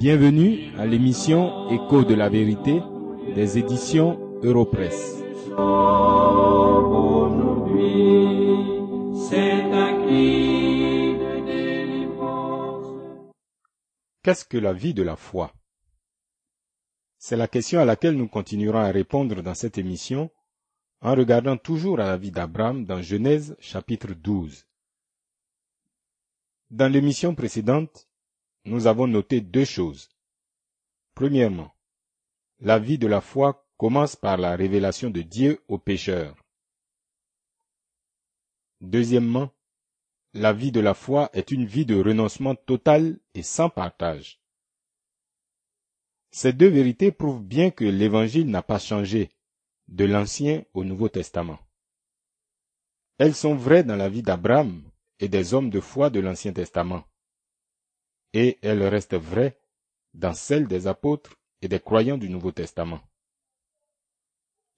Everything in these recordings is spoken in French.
Bienvenue à l'émission Écho de la vérité des éditions Europresse. Qu'est-ce que la vie de la foi? C'est la question à laquelle nous continuerons à répondre dans cette émission en regardant toujours à la vie d'Abraham dans Genèse chapitre 12. Dans l'émission précédente, nous avons noté deux choses. Premièrement, la vie de la foi commence par la révélation de Dieu aux pécheurs. Deuxièmement, la vie de la foi est une vie de renoncement total et sans partage. Ces deux vérités prouvent bien que l'Évangile n'a pas changé de l'Ancien au Nouveau Testament. Elles sont vraies dans la vie d'Abraham et des hommes de foi de l'Ancien Testament, et elles restent vraies dans celle des apôtres et des croyants du Nouveau Testament.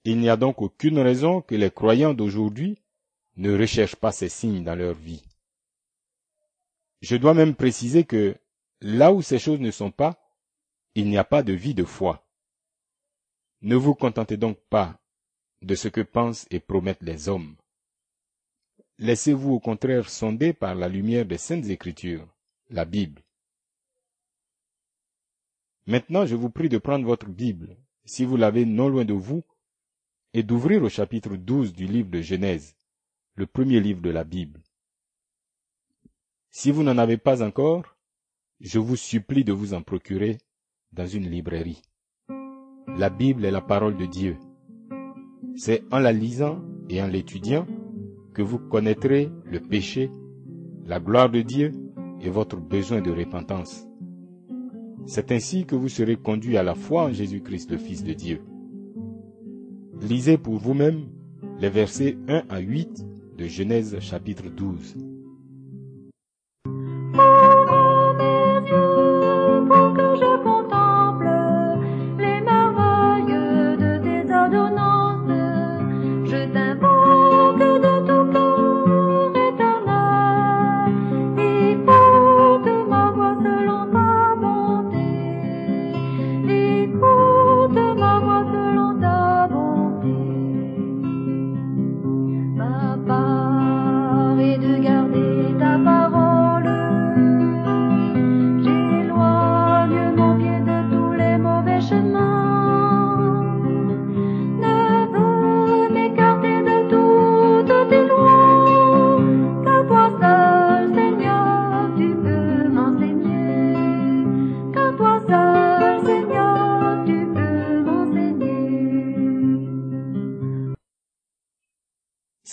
Il n'y a donc aucune raison que les croyants d'aujourd'hui ne recherchent pas ces signes dans leur vie. Je dois même préciser que là où ces choses ne sont pas, il n'y a pas de vie de foi. Ne vous contentez donc pas de ce que pensent et promettent les hommes. Laissez-vous au contraire sonder par la lumière des saintes écritures, la Bible. Maintenant, je vous prie de prendre votre Bible, si vous l'avez non loin de vous, et d'ouvrir au chapitre 12 du livre de Genèse, le premier livre de la Bible. Si vous n'en avez pas encore, je vous supplie de vous en procurer dans une librairie. La Bible est la parole de Dieu. C'est en la lisant et en l'étudiant que vous connaîtrez le péché, la gloire de Dieu et votre besoin de repentance. C'est ainsi que vous serez conduit à la foi en Jésus-Christ le Fils de Dieu. Lisez pour vous-même les versets 1 à 8 de Genèse chapitre 12.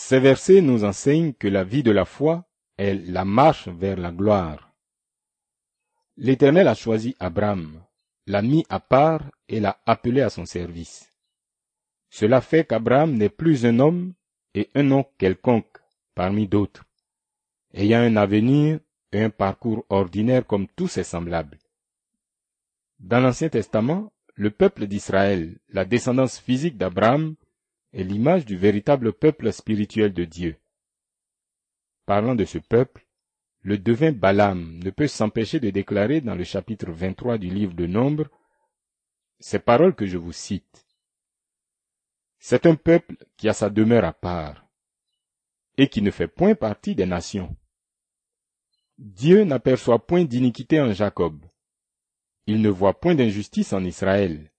Ces versets nous enseignent que la vie de la foi est la marche vers la gloire. L'Éternel a choisi Abraham, l'a mis à part et l'a appelé à son service. Cela fait qu'Abraham n'est plus un homme et un nom quelconque parmi d'autres, ayant un avenir et un parcours ordinaire comme tous ses semblables. Dans l'Ancien Testament, le peuple d'Israël, la descendance physique d'Abraham, est l'image du véritable peuple spirituel de Dieu. Parlant de ce peuple, le devin Balaam ne peut s'empêcher de déclarer dans le chapitre 23 du livre de Nombre ces paroles que je vous cite. C'est un peuple qui a sa demeure à part et qui ne fait point partie des nations. Dieu n'aperçoit point d'iniquité en Jacob. Il ne voit point d'injustice en Israël.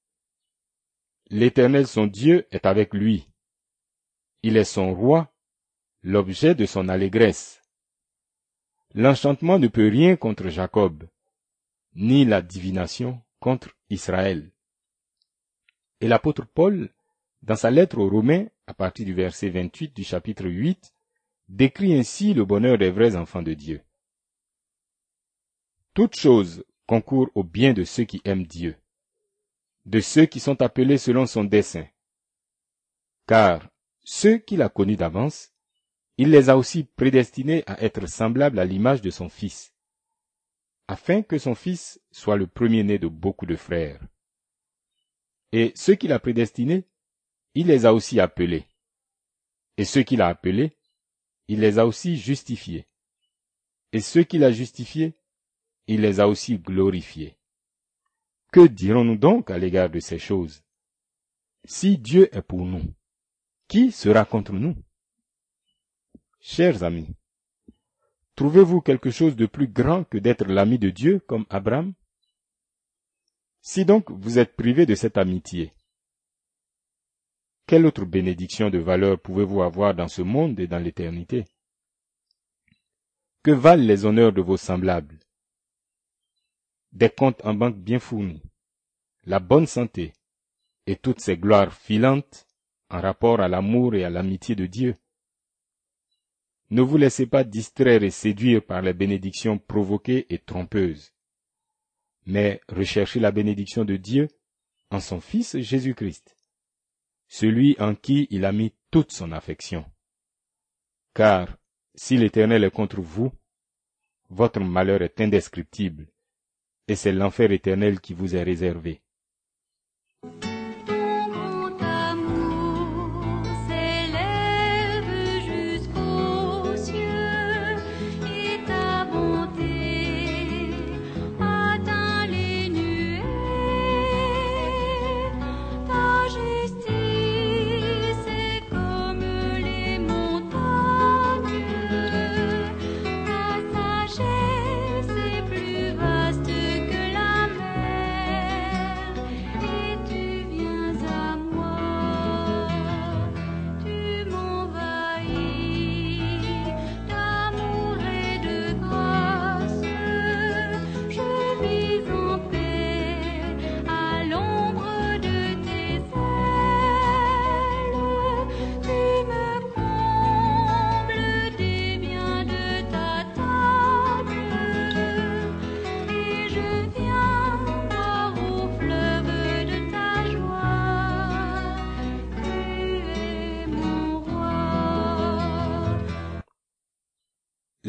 L'Éternel son Dieu est avec lui. Il est son roi, l'objet de son allégresse. L'enchantement ne peut rien contre Jacob, ni la divination contre Israël. Et l'apôtre Paul, dans sa lettre aux Romains, à partir du verset 28 du chapitre 8, décrit ainsi le bonheur des vrais enfants de Dieu. Toute chose concourt au bien de ceux qui aiment Dieu de ceux qui sont appelés selon son dessein. Car ceux qu'il a connus d'avance, il les a aussi prédestinés à être semblables à l'image de son Fils, afin que son Fils soit le premier-né de beaucoup de frères. Et ceux qu'il a prédestinés, il les a aussi appelés. Et ceux qu'il a appelés, il les a aussi justifiés. Et ceux qu'il a justifiés, il les a aussi glorifiés. Que dirons-nous donc à l'égard de ces choses? Si Dieu est pour nous, qui sera contre nous? Chers amis, trouvez-vous quelque chose de plus grand que d'être l'ami de Dieu comme Abraham? Si donc vous êtes privé de cette amitié, quelle autre bénédiction de valeur pouvez-vous avoir dans ce monde et dans l'éternité? Que valent les honneurs de vos semblables? Des comptes en banque bien fournis, la bonne santé et toutes ces gloires filantes en rapport à l'amour et à l'amitié de Dieu. Ne vous laissez pas distraire et séduire par les bénédictions provoquées et trompeuses, mais recherchez la bénédiction de Dieu en son Fils Jésus-Christ celui en qui il a mis toute son affection. Car si l'Éternel est contre vous, votre malheur est indescriptible, et c'est l'enfer éternel qui vous est réservé.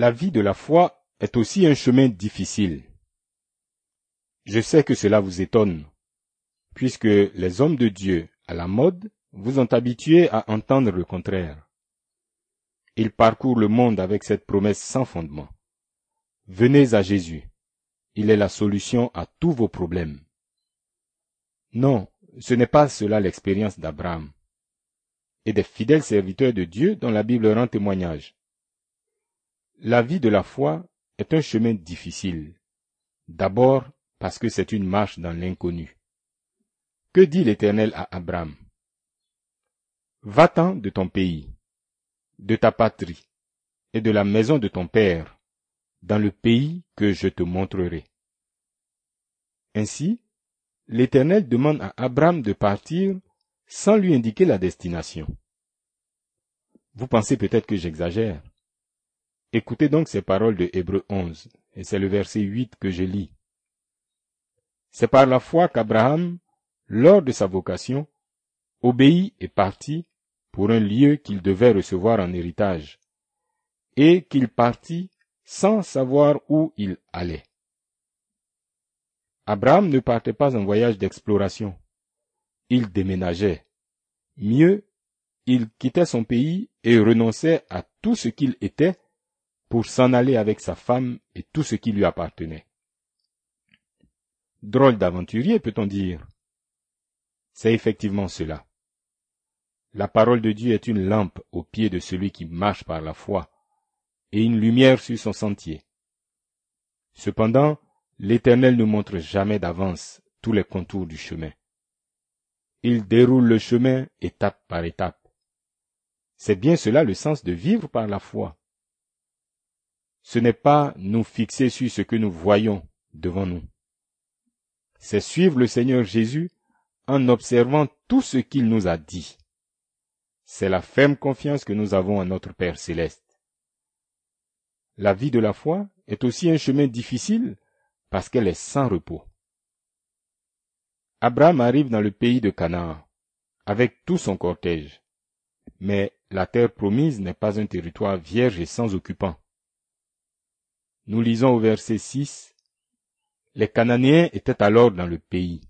La vie de la foi est aussi un chemin difficile. Je sais que cela vous étonne, puisque les hommes de Dieu à la mode vous ont habitué à entendre le contraire. Ils parcourent le monde avec cette promesse sans fondement. Venez à Jésus. Il est la solution à tous vos problèmes. Non, ce n'est pas cela l'expérience d'Abraham et des fidèles serviteurs de Dieu dont la Bible rend témoignage. La vie de la foi est un chemin difficile. D'abord parce que c'est une marche dans l'inconnu. Que dit l'Éternel à Abraham? Va-t'en de ton pays, de ta patrie et de la maison de ton père, dans le pays que je te montrerai. Ainsi, l'Éternel demande à Abraham de partir sans lui indiquer la destination. Vous pensez peut-être que j'exagère. Écoutez donc ces paroles de Hébreu 11, et c'est le verset 8 que je lis. C'est par la foi qu'Abraham, lors de sa vocation, obéit et partit pour un lieu qu'il devait recevoir en héritage, et qu'il partit sans savoir où il allait. Abraham ne partait pas en voyage d'exploration, il déménageait. Mieux, il quittait son pays et renonçait à tout ce qu'il était pour s'en aller avec sa femme et tout ce qui lui appartenait. Drôle d'aventurier, peut-on dire. C'est effectivement cela. La parole de Dieu est une lampe au pied de celui qui marche par la foi, et une lumière sur son sentier. Cependant, l'Éternel ne montre jamais d'avance tous les contours du chemin. Il déroule le chemin étape par étape. C'est bien cela le sens de vivre par la foi ce n'est pas nous fixer sur ce que nous voyons devant nous. C'est suivre le Seigneur Jésus en observant tout ce qu'il nous a dit. C'est la ferme confiance que nous avons en notre Père céleste. La vie de la foi est aussi un chemin difficile parce qu'elle est sans repos. Abraham arrive dans le pays de Canaan avec tout son cortège. Mais la terre promise n'est pas un territoire vierge et sans occupants. Nous lisons au verset 6, Les Cananéens étaient alors dans le pays.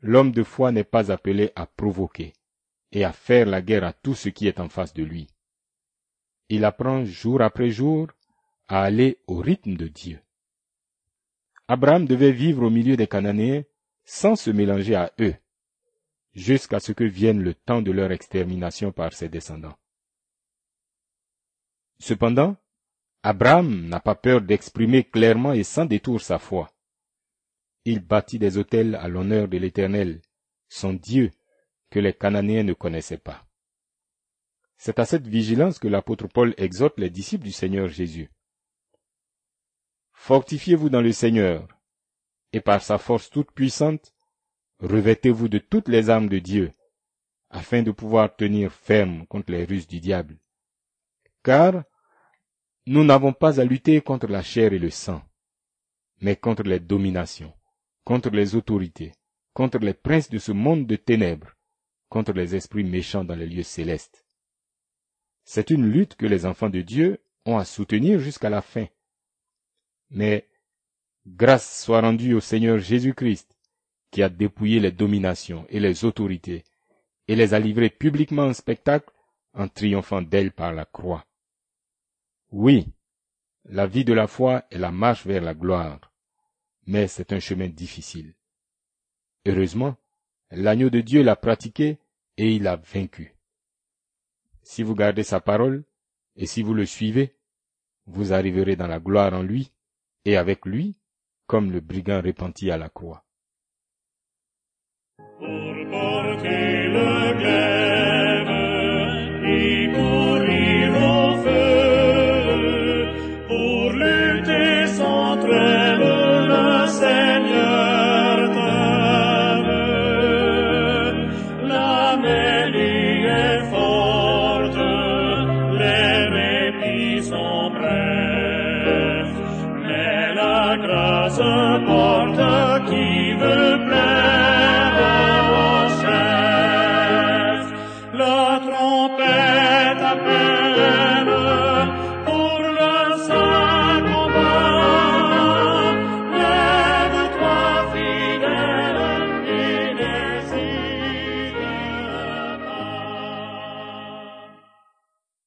L'homme de foi n'est pas appelé à provoquer et à faire la guerre à tout ce qui est en face de lui. Il apprend jour après jour à aller au rythme de Dieu. Abraham devait vivre au milieu des Cananéens sans se mélanger à eux, jusqu'à ce que vienne le temps de leur extermination par ses descendants. Cependant, Abraham n'a pas peur d'exprimer clairement et sans détour sa foi. Il bâtit des autels à l'honneur de l'Éternel, son Dieu, que les Cananéens ne connaissaient pas. C'est à cette vigilance que l'apôtre Paul exhorte les disciples du Seigneur Jésus. Fortifiez-vous dans le Seigneur, et par sa force toute puissante, revêtez-vous de toutes les armes de Dieu, afin de pouvoir tenir ferme contre les ruses du diable. Car nous n'avons pas à lutter contre la chair et le sang, mais contre les dominations, contre les autorités, contre les princes de ce monde de ténèbres, contre les esprits méchants dans les lieux célestes. C'est une lutte que les enfants de Dieu ont à soutenir jusqu'à la fin. Mais grâce soit rendue au Seigneur Jésus-Christ, qui a dépouillé les dominations et les autorités, et les a livrées publiquement en spectacle en triomphant d'elles par la croix. Oui, la vie de la foi est la marche vers la gloire, mais c'est un chemin difficile. Heureusement, l'agneau de Dieu l'a pratiqué et il a vaincu. Si vous gardez sa parole, et si vous le suivez, vous arriverez dans la gloire en lui, et avec lui, comme le brigand repenti à la croix.